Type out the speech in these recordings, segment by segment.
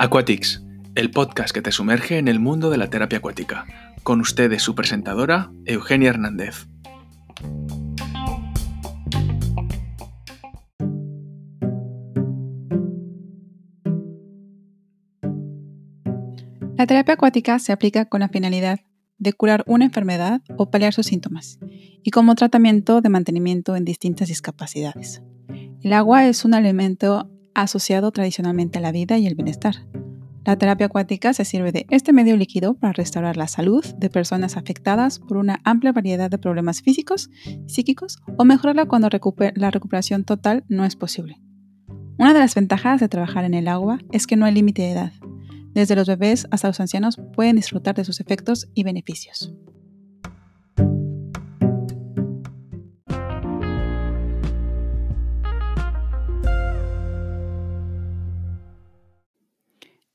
Aquatics, el podcast que te sumerge en el mundo de la terapia acuática. Con ustedes su presentadora, Eugenia Hernández. La terapia acuática se aplica con la finalidad de curar una enfermedad o paliar sus síntomas, y como tratamiento de mantenimiento en distintas discapacidades. El agua es un elemento asociado tradicionalmente a la vida y el bienestar. La terapia acuática se sirve de este medio líquido para restaurar la salud de personas afectadas por una amplia variedad de problemas físicos, psíquicos o mejorarla cuando la recuperación total no es posible. Una de las ventajas de trabajar en el agua es que no hay límite de edad. Desde los bebés hasta los ancianos pueden disfrutar de sus efectos y beneficios.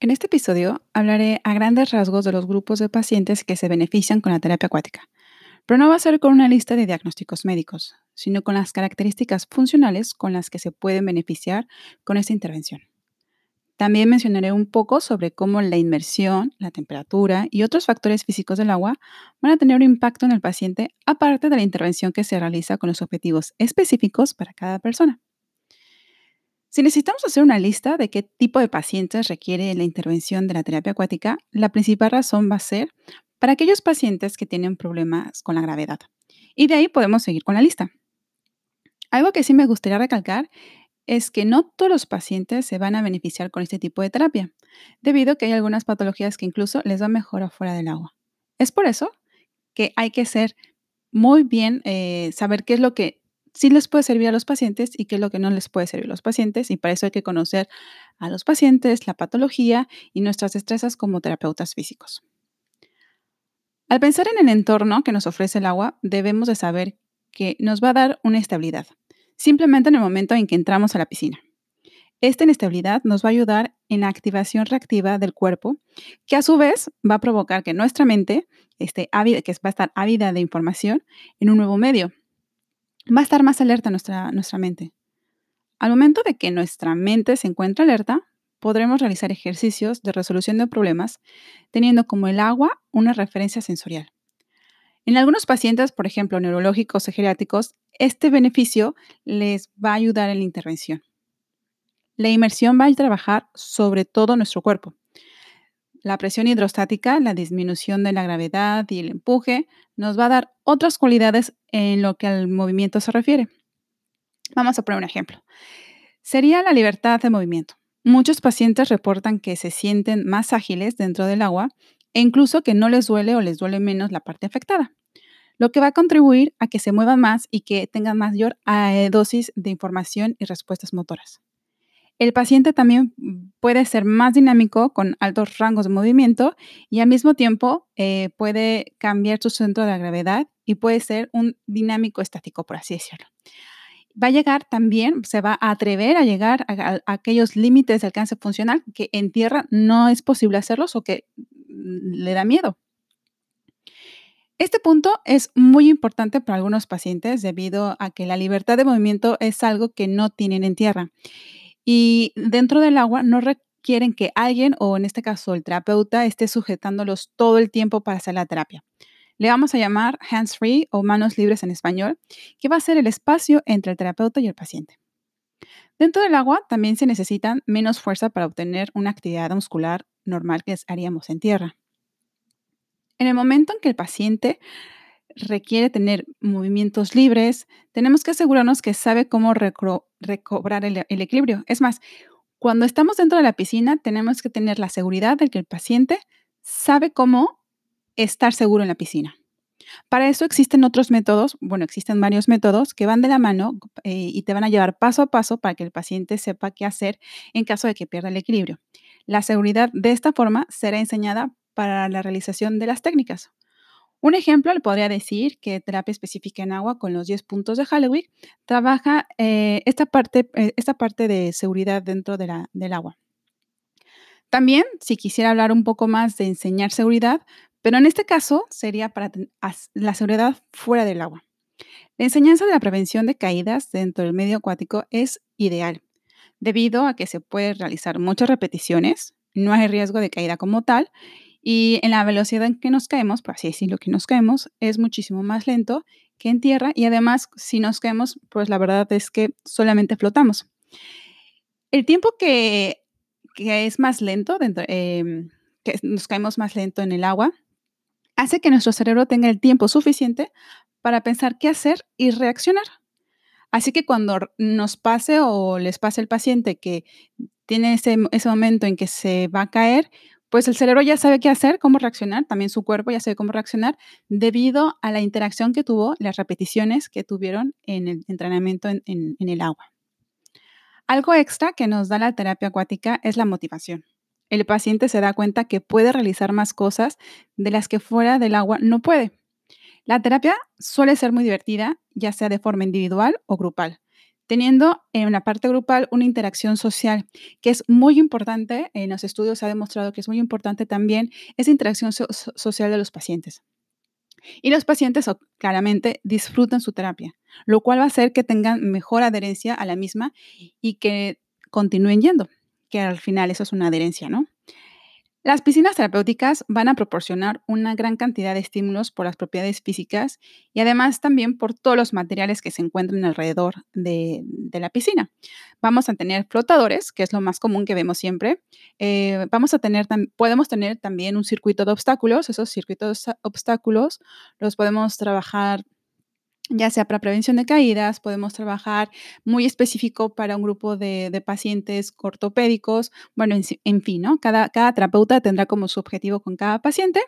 En este episodio hablaré a grandes rasgos de los grupos de pacientes que se benefician con la terapia acuática, pero no va a ser con una lista de diagnósticos médicos, sino con las características funcionales con las que se pueden beneficiar con esta intervención. También mencionaré un poco sobre cómo la inmersión, la temperatura y otros factores físicos del agua van a tener un impacto en el paciente aparte de la intervención que se realiza con los objetivos específicos para cada persona. Si necesitamos hacer una lista de qué tipo de pacientes requiere la intervención de la terapia acuática, la principal razón va a ser para aquellos pacientes que tienen problemas con la gravedad. Y de ahí podemos seguir con la lista. Algo que sí me gustaría recalcar es que no todos los pacientes se van a beneficiar con este tipo de terapia, debido a que hay algunas patologías que incluso les va mejor afuera del agua. Es por eso que hay que ser muy bien, eh, saber qué es lo que sí les puede servir a los pacientes y qué es lo que no les puede servir a los pacientes. Y para eso hay que conocer a los pacientes, la patología y nuestras destrezas como terapeutas físicos. Al pensar en el entorno que nos ofrece el agua, debemos de saber que nos va a dar una estabilidad, simplemente en el momento en que entramos a la piscina. Esta inestabilidad nos va a ayudar en la activación reactiva del cuerpo, que a su vez va a provocar que nuestra mente esté ávida, que va a estar ávida de información en un nuevo medio, va a estar más alerta nuestra, nuestra mente. Al momento de que nuestra mente se encuentra alerta, podremos realizar ejercicios de resolución de problemas teniendo como el agua una referencia sensorial. En algunos pacientes, por ejemplo, neurológicos o geriátricos, este beneficio les va a ayudar en la intervención. La inmersión va a trabajar sobre todo nuestro cuerpo, la presión hidrostática, la disminución de la gravedad y el empuje nos va a dar otras cualidades en lo que al movimiento se refiere. Vamos a poner un ejemplo. Sería la libertad de movimiento. Muchos pacientes reportan que se sienten más ágiles dentro del agua e incluso que no les duele o les duele menos la parte afectada, lo que va a contribuir a que se muevan más y que tengan mayor eh, dosis de información y respuestas motoras. El paciente también puede ser más dinámico con altos rangos de movimiento y al mismo tiempo eh, puede cambiar su centro de gravedad y puede ser un dinámico estático, por así decirlo. Va a llegar también, se va a atrever a llegar a, aquellos límites de alcance funcional que en tierra no es posible hacerlos o que le da miedo. Este punto es muy importante para algunos pacientes debido a que la libertad de movimiento es algo que no tienen en tierra y dentro del agua no requieren que alguien, o en este caso el terapeuta, esté sujetándolos todo el tiempo para hacer la terapia. Le vamos a llamar hands-free o manos libres en español, que va a ser el espacio entre el terapeuta y el paciente. Dentro del agua también se necesita menos fuerza para obtener una actividad muscular normal que haríamos en tierra. En el momento en que el paciente requiere tener movimientos libres, tenemos que asegurarnos que sabe cómo recobrar el, equilibrio. Es más, cuando estamos dentro de la piscina, tenemos que tener la seguridad de que el paciente sabe cómo estar seguro en la piscina. Para eso existen otros métodos, bueno, existen varios métodos que van de la mano eh, y te van a llevar paso a paso para que el paciente sepa qué hacer en caso de que pierda el equilibrio. La seguridad de esta forma será enseñada para la realización de las técnicas. Un ejemplo le podría decir que terapia específica en agua con los 10 puntos de Halloween trabaja eh, esta, parte, eh, esta parte de seguridad dentro de la, del agua. También, si quisiera hablar un poco más de enseñar seguridad, pero en este caso sería para la seguridad fuera del agua. La enseñanza de la prevención de caídas dentro del medio acuático es ideal, debido a que se puede realizar muchas repeticiones, no hay riesgo de caída como tal y en la velocidad en que nos caemos, por así decirlo, que nos caemos, es muchísimo más lento que en tierra y además si nos caemos, pues la verdad es que solamente flotamos. El tiempo que, es más lento, dentro, em, que nos caemos más lento en el agua, hace que nuestro cerebro tenga el tiempo suficiente para pensar qué hacer y reaccionar. Así que cuando nos pase o les pase al paciente que tiene ese, ese momento en que se va a caer, pues el cerebro ya sabe qué hacer, cómo reaccionar, también su cuerpo ya sabe cómo reaccionar debido a la interacción que tuvo, las repeticiones que tuvieron en el entrenamiento en, en el agua. Algo extra que nos da la terapia acuática es la motivación. El paciente se da cuenta que puede realizar más cosas de las que fuera del agua no puede. La terapia suele ser muy divertida, ya sea de forma individual o grupal teniendo en la parte grupal una interacción social, que es muy importante, en los estudios se ha demostrado que es muy importante también esa interacción social de los pacientes. Y los pacientes claramente disfrutan su terapia, lo cual va a hacer que tengan mejor adherencia a la misma y que continúen yendo, que al final eso es una adherencia, ¿no? Las piscinas terapéuticas van a proporcionar una gran cantidad de estímulos por las propiedades físicas y además también por todos los materiales que se encuentran alrededor de, la piscina. Vamos a tener flotadores, que es lo más común que vemos siempre. Eh, vamos a tener, podemos tener también un circuito de obstáculos. Esos circuitos de obstáculos los podemos trabajar ya sea para prevención de caídas, podemos trabajar muy específico para un grupo de, pacientes ortopédicos, bueno, en, fin, ¿no? Cada, cada terapeuta tendrá como su objetivo con cada paciente.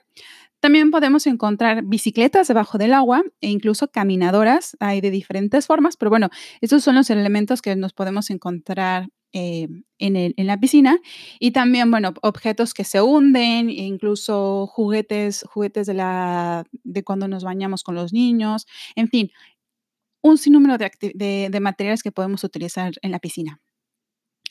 También podemos encontrar bicicletas debajo del agua e incluso caminadoras, hay de diferentes formas, pero bueno, esos son los elementos que nos podemos encontrar eh, en, la piscina y también, bueno, objetos que se hunden, e incluso juguetes, juguetes de, la, de cuando nos bañamos con los niños, en fin, un sinnúmero de materiales que podemos utilizar en la piscina.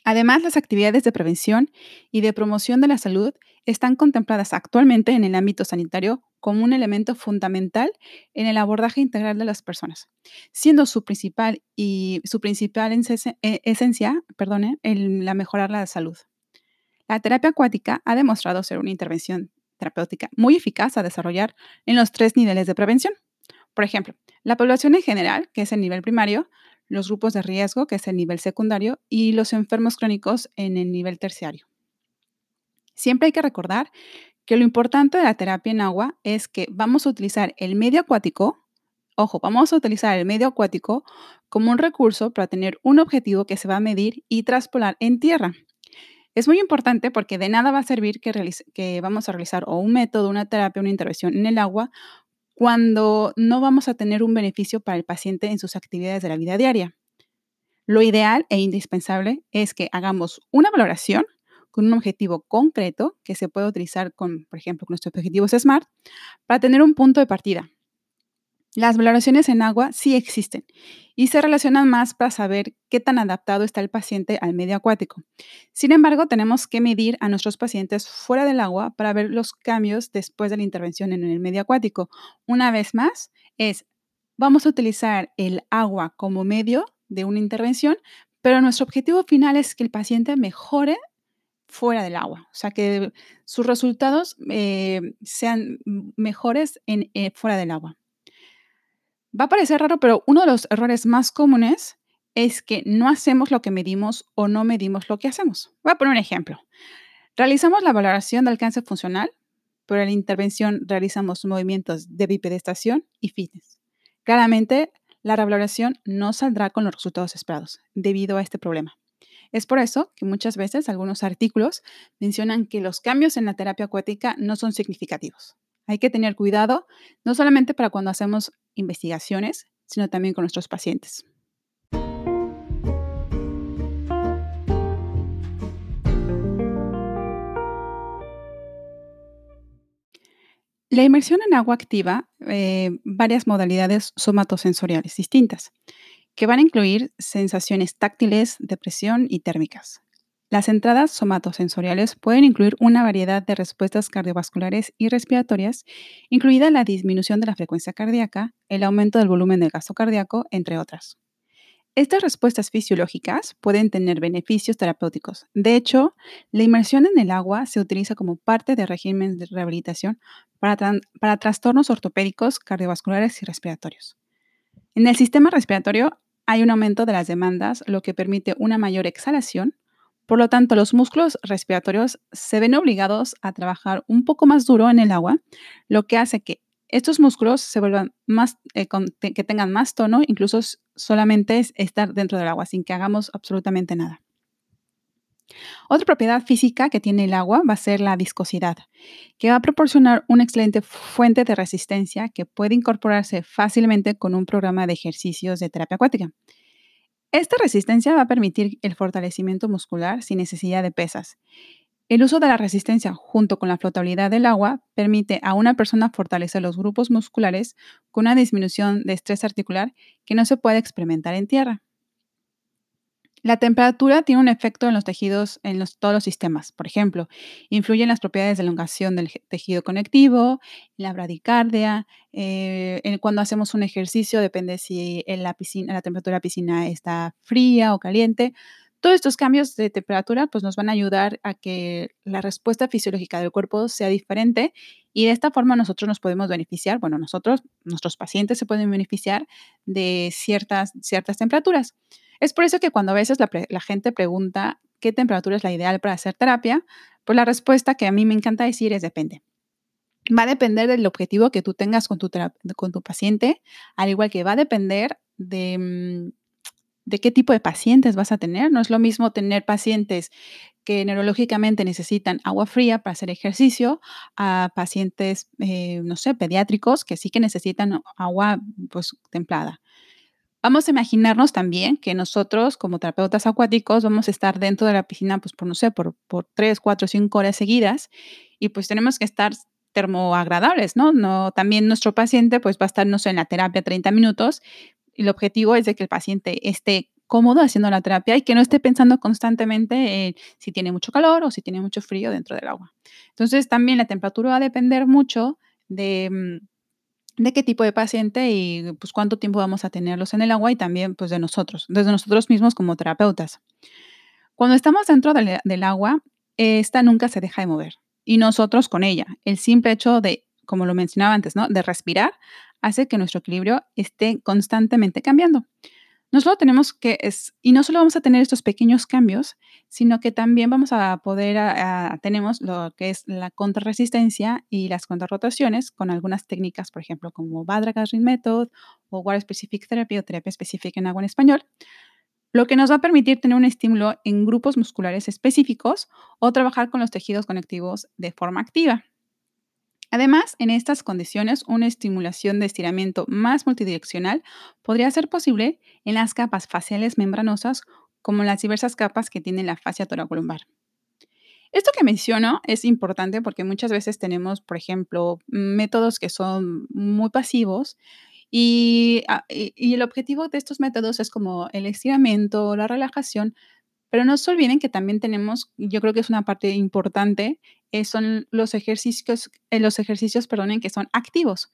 Además, las actividades de prevención y de promoción de la salud están contempladas actualmente en el ámbito sanitario como un elemento fundamental en el abordaje integral de las personas, siendo su principal y su principal esencia, perdone, el, la mejorar la salud. La terapia acuática ha demostrado ser una intervención terapéutica muy eficaz a desarrollar en los tres niveles de prevención. Por ejemplo, la población en general, que es el nivel primario, los grupos de riesgo, que es el nivel secundario, y los enfermos crónicos en el nivel terciario. Siempre hay que recordar que lo importante de la terapia en agua es que vamos a utilizar el medio acuático, ojo, vamos a utilizar el medio acuático como un recurso para tener un objetivo que se va a medir y traspolar en tierra. Es muy importante porque de nada va a servir que, vamos a realizar un método, una terapia, una intervención en el agua cuando no vamos a tener un beneficio para el paciente en sus actividades de la vida diaria. Lo ideal e indispensable es que hagamos una valoración con un objetivo concreto que se puede utilizar con, por ejemplo, con nuestros objetivos SMART para tener un punto de partida. Las valoraciones en agua sí existen y se relacionan más para saber qué tan adaptado está el paciente al medio acuático. Sin embargo, tenemos que medir a nuestros pacientes fuera del agua para ver los cambios después de la intervención en el medio acuático. Una vez más, es vamos a utilizar el agua como medio de una intervención, pero nuestro objetivo final es que el paciente mejore fuera del agua, o sea, que sus resultados eh, sean mejores en, eh, fuera del agua. Va a parecer raro, pero uno de los errores más comunes es que no hacemos lo que medimos o no medimos lo que hacemos. Voy a poner un ejemplo. Realizamos la valoración de alcance funcional, pero en la intervención realizamos movimientos de bipedestación y fitness. Claramente, la revaloración no saldrá con los resultados esperados debido a este problema. Es por eso que muchas veces algunos artículos mencionan que los cambios en la terapia acuática no son significativos. Hay que tener cuidado, no solamente para cuando hacemos investigaciones, sino también con nuestros pacientes. La inmersión en agua activa eh, varias modalidades somatosensoriales distintas, que van a incluir sensaciones táctiles, de presión y térmicas. Las entradas somatosensoriales pueden incluir una variedad de respuestas cardiovasculares y respiratorias, incluida la disminución de la frecuencia cardíaca, el aumento del volumen del gasto cardíaco, entre otras. Estas respuestas fisiológicas pueden tener beneficios terapéuticos. De hecho, la inmersión en el agua se utiliza como parte del régimen de rehabilitación para, para trastornos ortopédicos, cardiovasculares y respiratorios. En el sistema respiratorio hay un aumento de las demandas, lo que permite una mayor exhalación. Por lo tanto, los músculos respiratorios se ven obligados a trabajar un poco más duro en el agua, lo que hace que estos músculos se vuelvan más, eh, que tengan más tono, incluso solamente es estar dentro del agua, sin que hagamos absolutamente nada. Otra propiedad física que tiene el agua va a ser la viscosidad, que va a proporcionar una excelente fuente de resistencia que puede incorporarse fácilmente con un programa de ejercicios de terapia acuática. Esta resistencia va a permitir el fortalecimiento muscular sin necesidad de pesas el uso de la resistencia junto con la flotabilidad del agua permite a una persona fortalecer los grupos musculares con una disminución de estrés articular que no se puede experimentar en tierra. La temperatura tiene un efecto en los tejidos, en todos los sistemas. Por ejemplo, influye en las propiedades de elongación del tejido conectivo, la bradicardia. Eh, cuando hacemos un ejercicio, depende si en la, piscina, la temperatura de la piscina está fría o caliente. Todos estos cambios de temperatura pues, nos van a ayudar a que la respuesta fisiológica del cuerpo sea diferente y de esta forma nosotros nos podemos beneficiar, bueno, nosotros, nuestros pacientes se pueden beneficiar de ciertas, ciertas temperaturas. Es por eso que cuando a veces la, gente pregunta qué temperatura es la ideal para hacer terapia, pues la respuesta que a mí me encanta decir es depende. Va a depender del objetivo que tú tengas con tu, con tu paciente, al igual que va a depender de mm, de qué tipo de pacientes vas a tener. No es lo mismo tener pacientes que neurológicamente necesitan agua fría para hacer ejercicio a pacientes, eh, no sé, pediátricos que sí que necesitan agua pues templada. Vamos a imaginarnos también que nosotros como terapeutas acuáticos vamos a estar dentro de la piscina pues por, no sé, por, por 3, 4, 5 horas seguidas y pues tenemos que estar termoagradables, ¿no? ¿no? También nuestro paciente pues va a estar, no sé, en la terapia 30 minutos, el objetivo es de que el paciente esté cómodo haciendo la terapia y que no esté pensando constantemente en si tiene mucho calor o si tiene mucho frío dentro del agua. Entonces, también la temperatura va a depender mucho de, mm, de qué tipo de paciente y pues cuánto tiempo vamos a tenerlos en el agua y también pues de nosotros, desde nosotros mismos como terapeutas. Cuando estamos dentro del, agua, esta nunca se deja de mover y nosotros con ella. El simple hecho de, como lo mencionaba antes, ¿no? de respirar hace que nuestro equilibrio esté constantemente cambiando. No tenemos que, es, y no solo vamos a tener estos pequeños cambios, sino que también vamos a poder, tenemos lo que es la contrarresistencia y las contrarrotaciones con algunas técnicas, por ejemplo, como Badragas Ring Method o Water Specific Therapy o terapia específica en agua en español, lo que nos va a permitir tener un estímulo en grupos musculares específicos o trabajar con los tejidos conectivos de forma activa. Además, en estas condiciones, una estimulación de estiramiento más multidireccional podría ser posible en las capas faciales membranosas como las diversas capas que tiene la fascia toracolumbar. Esto que menciono es importante porque muchas veces tenemos, por ejemplo, métodos que son muy pasivos y, ah, y, el objetivo de estos métodos es como el estiramiento, la relajación, pero no se olviden que también tenemos, yo creo que es una parte importante, eh, son los ejercicios, eh, los ejercicios, perdonen, que son activos.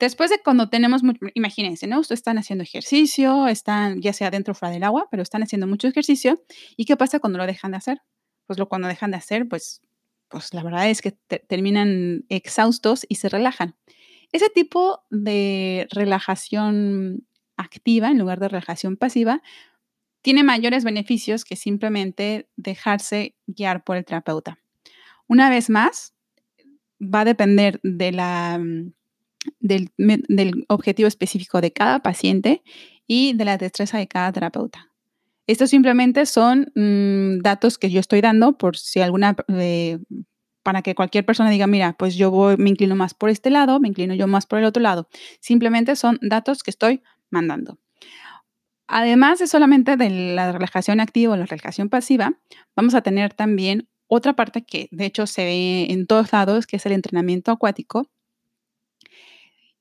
Después de cuando tenemos, imagínense, ¿no? Ustedes están haciendo ejercicio, están ya sea dentro o fuera del agua, pero están haciendo mucho ejercicio. ¿Y qué pasa cuando lo dejan de hacer? Pues lo cuando dejan de hacer, pues, pues la verdad es que terminan exhaustos y se relajan. Ese tipo de relajación activa en lugar de relajación pasiva tiene mayores beneficios que simplemente dejarse guiar por el terapeuta. Una vez más, va a depender mm, del, objetivo específico de cada paciente y de la destreza de cada terapeuta. Estos simplemente son mm, datos que yo estoy dando por si alguna, eh, para que cualquier persona diga, mira, pues yo me inclino más por este lado, me inclino yo más por el otro lado. Simplemente son datos que estoy mandando. Además de solamente de la relajación activa o la relajación pasiva, vamos a tener también otra parte que de hecho se ve en todos lados, que es el entrenamiento acuático.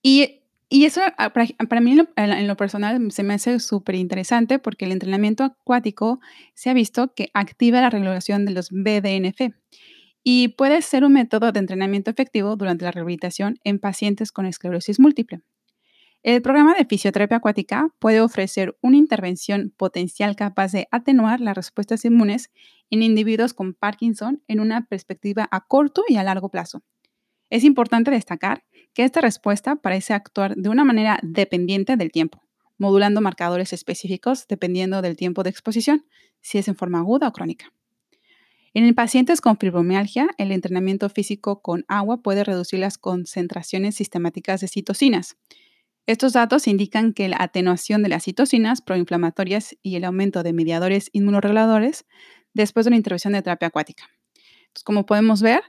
Y, eso ah, para, mí en lo, personal se me hace súper interesante porque el entrenamiento acuático se ha visto que activa la regulación de los BDNF y puede ser un método de entrenamiento efectivo durante la rehabilitación en pacientes con esclerosis múltiple. El programa de fisioterapia acuática puede ofrecer una intervención potencial capaz de atenuar las respuestas inmunes en individuos con Parkinson en una perspectiva a corto y a largo plazo. Es importante destacar que esta respuesta parece actuar de una manera dependiente del tiempo, modulando marcadores específicos dependiendo del tiempo de exposición, si es en forma aguda o crónica. En pacientes con fibromialgia, el entrenamiento físico con agua puede reducir las concentraciones sistemáticas de citocinas. Estos datos indican que la atenuación de las citocinas proinflamatorias y el aumento de mediadores inmunoreguladores después de una intervención de terapia acuática. como podemos ver,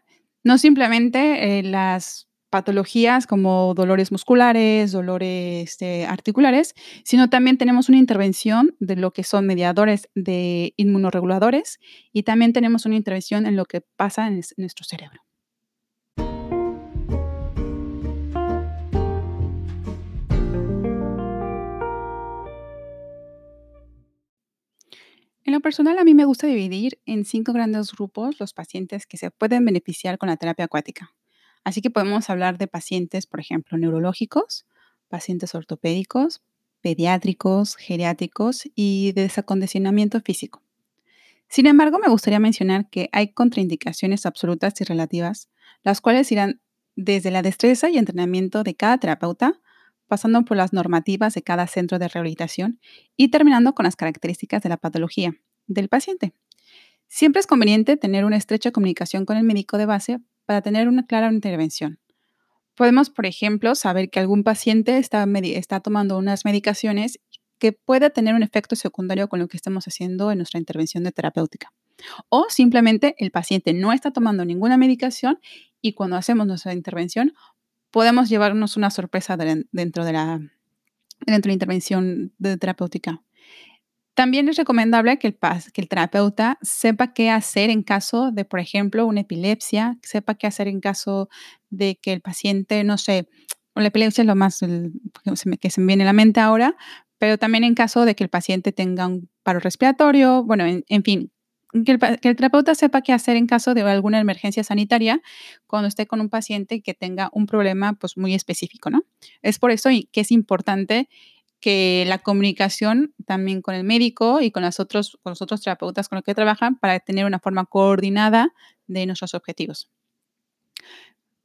no simplemente eh, las patologías como dolores musculares, dolores este, articulares, sino también tenemos una intervención de lo que son mediadores de inmunoreguladores y también tenemos una intervención en lo que pasa en nuestro cerebro. En lo personal, a mí me gusta dividir en cinco grandes grupos los pacientes que se pueden beneficiar con la terapia acuática. Así que podemos hablar de pacientes, por ejemplo, neurológicos, pacientes ortopédicos, pediátricos, geriátricos y de desacondicionamiento físico. Sin embargo, me gustaría mencionar que hay contraindicaciones absolutas y relativas, las cuales irán desde la destreza y entrenamiento de cada terapeuta, pasando por las normativas de cada centro de rehabilitación y terminando con las características de la patología del paciente. Siempre es conveniente tener una estrecha comunicación con el médico de base para tener una clara intervención. Podemos, por ejemplo, saber que algún paciente está, tomando unas medicaciones que pueda tener un efecto secundario con lo que estamos haciendo en nuestra intervención de terapéutica. O simplemente el paciente no está tomando ninguna medicación y cuando hacemos nuestra intervención podemos llevarnos una sorpresa dentro de la, dentro de la intervención de terapéutica. También es recomendable que el, que el terapeuta sepa qué hacer en caso de, por ejemplo, una epilepsia, sepa qué hacer en caso de que el paciente, no sé, la epilepsia es lo más que se me viene a la mente ahora, pero también en caso de que el paciente tenga un paro respiratorio, bueno, en, fin, que el, que terapeuta sepa qué hacer en caso de alguna emergencia sanitaria cuando esté con un paciente que tenga un problema pues muy específico, ¿no? Es por eso que es importante que la comunicación también con el médico y con, los otros, con los otros terapeutas con los que trabajan para tener una forma coordinada de nuestros objetivos.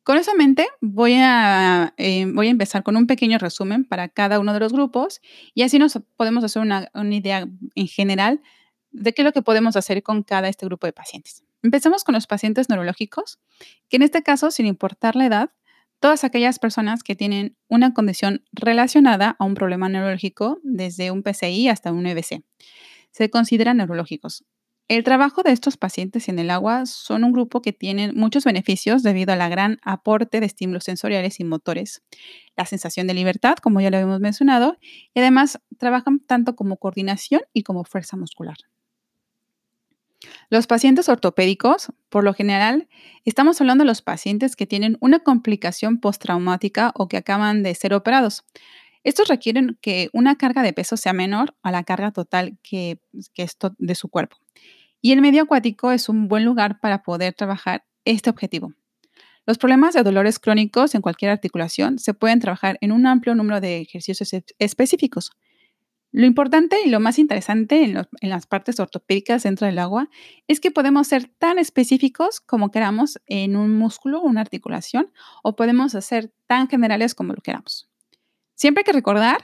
Con eso en mente, voy a, eh, voy a empezar con un pequeño resumen para cada uno de los grupos y así nos podemos hacer una, una idea en general de qué es lo que podemos hacer con cada este grupo de pacientes. Empezamos con los pacientes neurológicos, que en este caso, sin importar la edad, todas aquellas personas que tienen una condición relacionada a un problema neurológico, desde un PCI hasta un EBC. Se consideran neurológicos. El trabajo de estos pacientes en el agua son un grupo que tienen muchos beneficios debido a la gran aporte de estímulos sensoriales y motores, la sensación de libertad, como ya lo habíamos mencionado, y además trabajan tanto como coordinación y como fuerza muscular. Los pacientes ortopédicos, por lo general, estamos hablando de los pacientes que tienen una complicación postraumática o que acaban de ser operados. Estos requieren que una carga de peso sea menor a la carga total que, que de su cuerpo. Y el medio acuático es un buen lugar para poder trabajar este objetivo. Los problemas de dolores crónicos en cualquier articulación se pueden trabajar en un amplio número de ejercicios específicos. Lo importante y lo más interesante en, las partes ortopédicas dentro del agua es que podemos ser tan específicos como queramos en un músculo o una articulación o podemos hacer tan generales como lo queramos. Siempre hay que recordar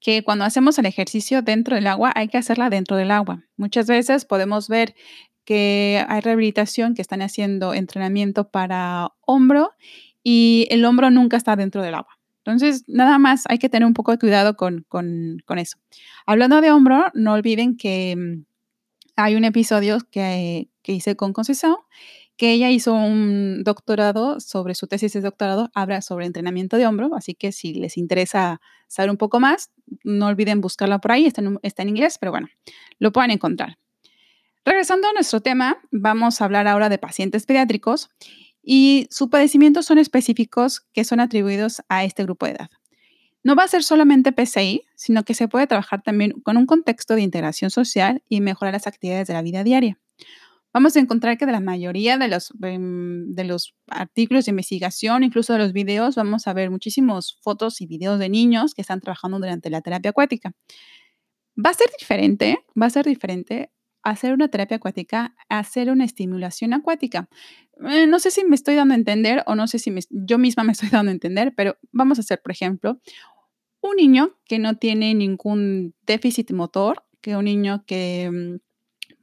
que cuando hacemos el ejercicio dentro del agua hay que hacerla dentro del agua. Muchas veces podemos ver que hay rehabilitación que están haciendo entrenamiento para hombro y el hombro nunca está dentro del agua. Entonces, nada más hay que tener un poco de cuidado con, eso. Hablando de hombro, no olviden que mm, hay un episodio que, hice con Conceição, que ella hizo un doctorado sobre su tesis de doctorado, habla sobre entrenamiento de hombro, así que si les interesa saber un poco más, no olviden buscarla por ahí, está en, está en inglés, pero bueno, lo pueden encontrar. Regresando a nuestro tema, vamos a hablar ahora de pacientes pediátricos y sus padecimientos son específicos que son atribuidos a este grupo de edad. No va a ser solamente PCI, sino que se puede trabajar también con un contexto de integración social y mejorar las actividades de la vida diaria. vamos a encontrar que de la mayoría de los, em, de los artículos de investigación, incluso de los videos, vamos a ver muchísimas fotos y videos de niños que están trabajando durante la terapia acuática. Va a ser diferente, va a ser diferente hacer una terapia acuática, hacer una estimulación acuática. Eh, no sé si me estoy dando a entender o no sé si yo misma me estoy dando a entender, pero vamos a hacer, por ejemplo, un niño que no tiene ningún déficit motor, que un niño que mm,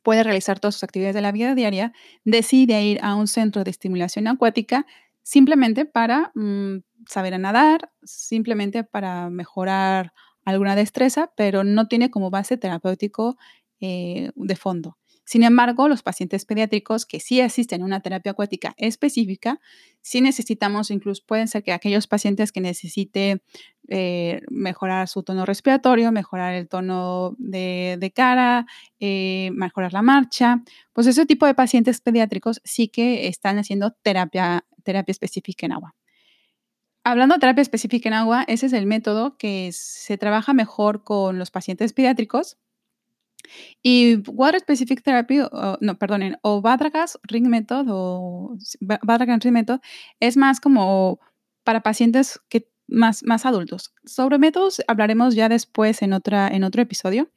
puede realizar todas sus actividades de la vida diaria, decide ir a un centro de estimulación acuática simplemente para mm, saber a nadar, simplemente para mejorar alguna destreza, pero no tiene como base terapéutico eh, de fondo. Sin embargo, los pacientes pediátricos que sí asisten a una terapia acuática específica, sí necesitamos, incluso pueden ser que aquellos pacientes que necesiten eh, mejorar su tono respiratorio, mejorar el tono de, cara, eh, mejorar la marcha, pues ese tipo de pacientes pediátricos sí que están haciendo terapia, terapia específica en agua. Hablando de terapia específica en agua, ese es el método que se trabaja mejor con los pacientes pediátricos y Water Specific Therapy, no, perdonen, o Badragas Ring Method o Badragas Ring Method es más como para pacientes que más, más adultos. Sobre métodos hablaremos ya después en, otra, en otro episodio.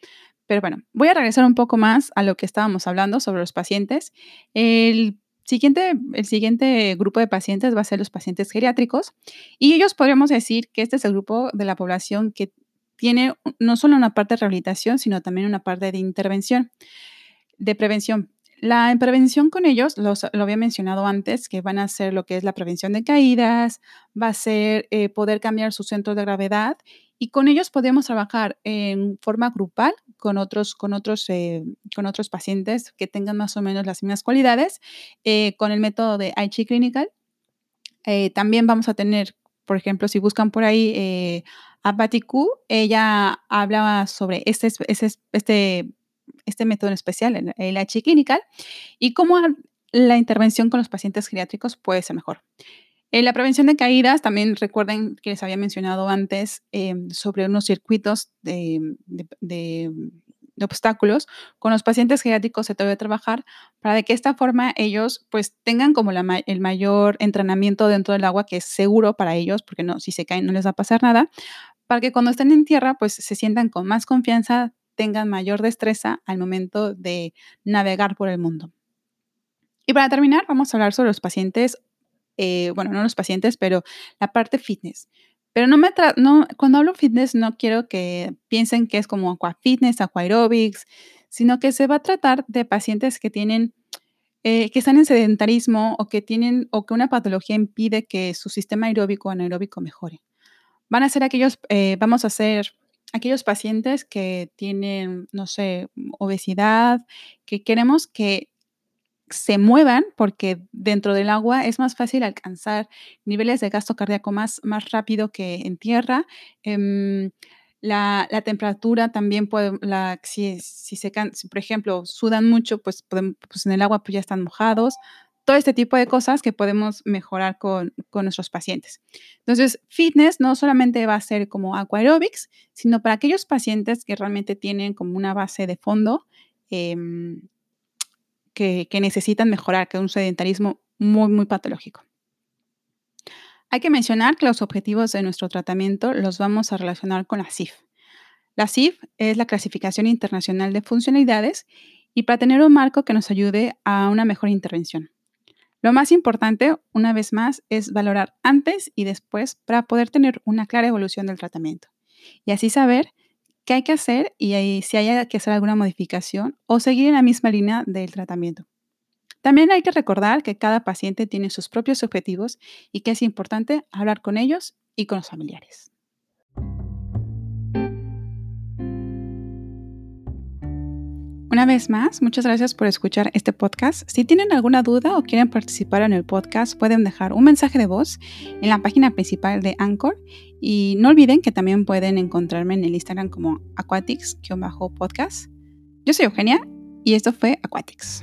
Pero bueno, voy a regresar un poco más a lo que estábamos hablando sobre los pacientes. El siguiente, el siguiente grupo de pacientes va a ser los pacientes geriátricos y ellos podríamos decir que este es el grupo de la población que tiene no solo una parte de rehabilitación, sino también una parte de intervención, de prevención. La prevención con ellos, lo había mencionado antes, que van a ser lo que es la prevención de caídas, va a ser eh, poder cambiar su centro de gravedad y con ellos podemos trabajar en forma grupal con otros, con otros, eh, con otros pacientes que tengan más o menos las mismas cualidades, eh, con el método de Aichi Clinical. también vamos a tener, por ejemplo, si buscan por ahí Abatiku, ella hablaba sobre este, este, este, este método en especial, el H clinical, y cómo la intervención con los pacientes geriátricos puede ser mejor. En la prevención de caídas, también recuerden que les había mencionado antes em, sobre unos circuitos de, obstáculos. Con los pacientes geriátricos se debe trabajar para de que esta forma ellos pues tengan como el mayor entrenamiento dentro del agua que es seguro para ellos, porque no, si se caen no les va a pasar nada, para que cuando estén en tierra, pues se sientan con más confianza, tengan mayor destreza al momento de navegar por el mundo. Y para terminar, vamos a hablar sobre los pacientes, eh, bueno, no los pacientes, pero la parte fitness. Pero no me no, cuando hablo fitness no quiero que piensen que es como aqua fitness, sino que se va a tratar de pacientes que tienen eh, que están en sedentarismo o que tienen o que una patología impide que su sistema aeróbico o anaeróbico mejore van a ser aquellos, eh, vamos a ser aquellos pacientes que tienen, no sé, obesidad, que queremos que se muevan porque dentro del agua es más fácil alcanzar niveles de gasto cardíaco más, más rápido que en tierra. Em, la, temperatura también puede, la, si, si, se, si por ejemplo sudan mucho, pues, pues en el agua pues ya están mojados todo este tipo de cosas que podemos mejorar con, nuestros pacientes. Entonces, fitness no solamente va a ser como aquaerobics, sino para aquellos pacientes que realmente tienen como una base de fondo em, que, que, necesitan mejorar, que es un sedentarismo muy, muy patológico. Hay que mencionar que los objetivos de nuestro tratamiento los vamos a relacionar con la CIF. La CIF es la Clasificación Internacional de Funcionalidades y para tener un marco que nos ayude a una mejor intervención. Lo más importante, una vez más, es valorar antes y después para poder tener una clara evolución del tratamiento y así saber qué hay que hacer y si hay que hacer alguna modificación o seguir en la misma línea del tratamiento. También hay que recordar que cada paciente tiene sus propios objetivos y que es importante hablar con ellos y con los familiares. Una vez más, muchas gracias por escuchar este podcast. Si tienen alguna duda o quieren participar en el podcast, pueden dejar un mensaje de voz en la página principal de Anchor. Y no olviden que también pueden encontrarme en el Instagram como aquatics-podcast. Yo soy Eugenia y esto fue Aquatics.